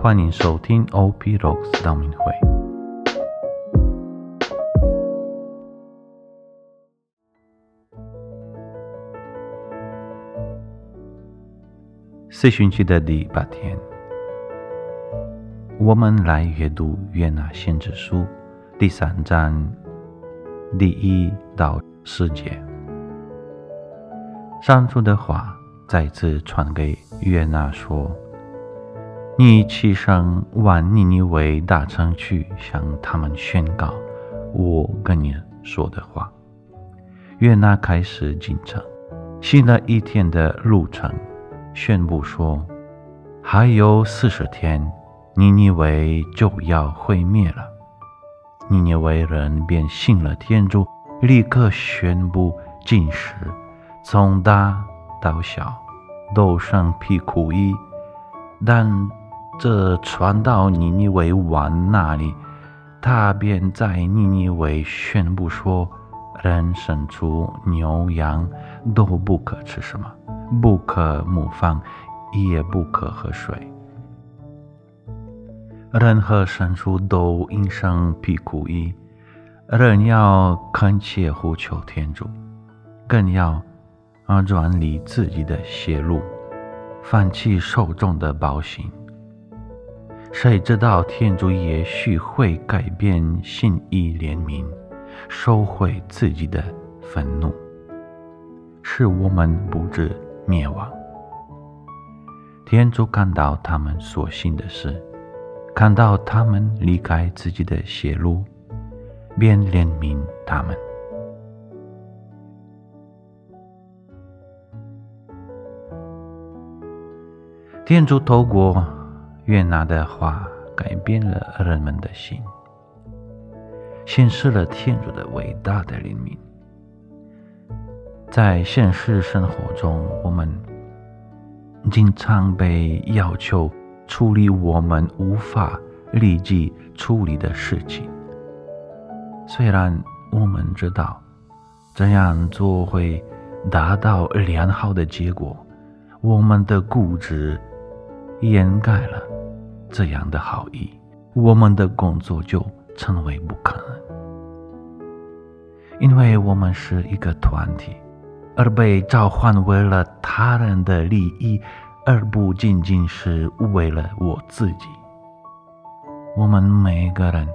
欢迎收听 OP Rocks 道明会。四旬期的第八天，我们来阅读《约拿先知书》第三章第一到四节。上主的话再次传给约拿说：“你起身往尼尼微大城去，向他们宣告我跟你说的话。”约拿开始进城，行了一天的路程。宣布说：“还有四十天，尼尼微就要毁灭了。”尼尼微人便信了天主，立刻宣布禁食，从大到小都穿皮裤衣。但这传到尼尼维王那里，他便在尼尼维宣布说：“人生出牛羊都不可吃什么。”不可母放，也不可喝水。任何牲畜都应生皮苦衣，人要恳切呼求天主，更要啊转离自己的邪路，放弃受众的暴行。谁知道天主也许会改变心意怜悯，收回自己的愤怒，使我们不知。灭亡。天主看到他们所信的事，看到他们离开自己的邪路，便怜悯他们。天主透过约拿的话，改变了人们的心，显示了天主的伟大的怜悯。在现实生活中，我们经常被要求处理我们无法立即处理的事情。虽然我们知道这样做会达到良好的结果，我们的固执掩盖了这样的好意，我们的工作就成为不可能，因为我们是一个团体。而被召唤为了他人的利益，而不仅仅是为了我自己。我们每个人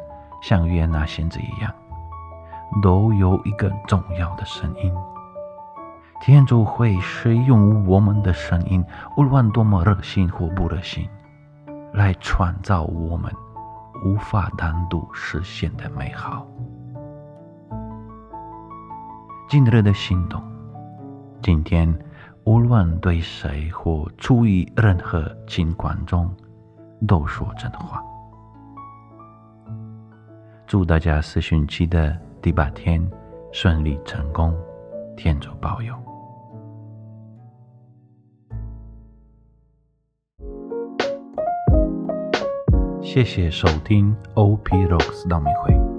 像约拿先知一样，都有一个重要的声音。天主会使用我们的声音，无论多么热心或不热心，来创造我们无法单独实现的美好。今日的行动。今天，无论对谁或处于任何情况中，都说真话。祝大家四旬期的第八天顺利成功，天主保佑。谢谢收听 OP Rocks 道明会。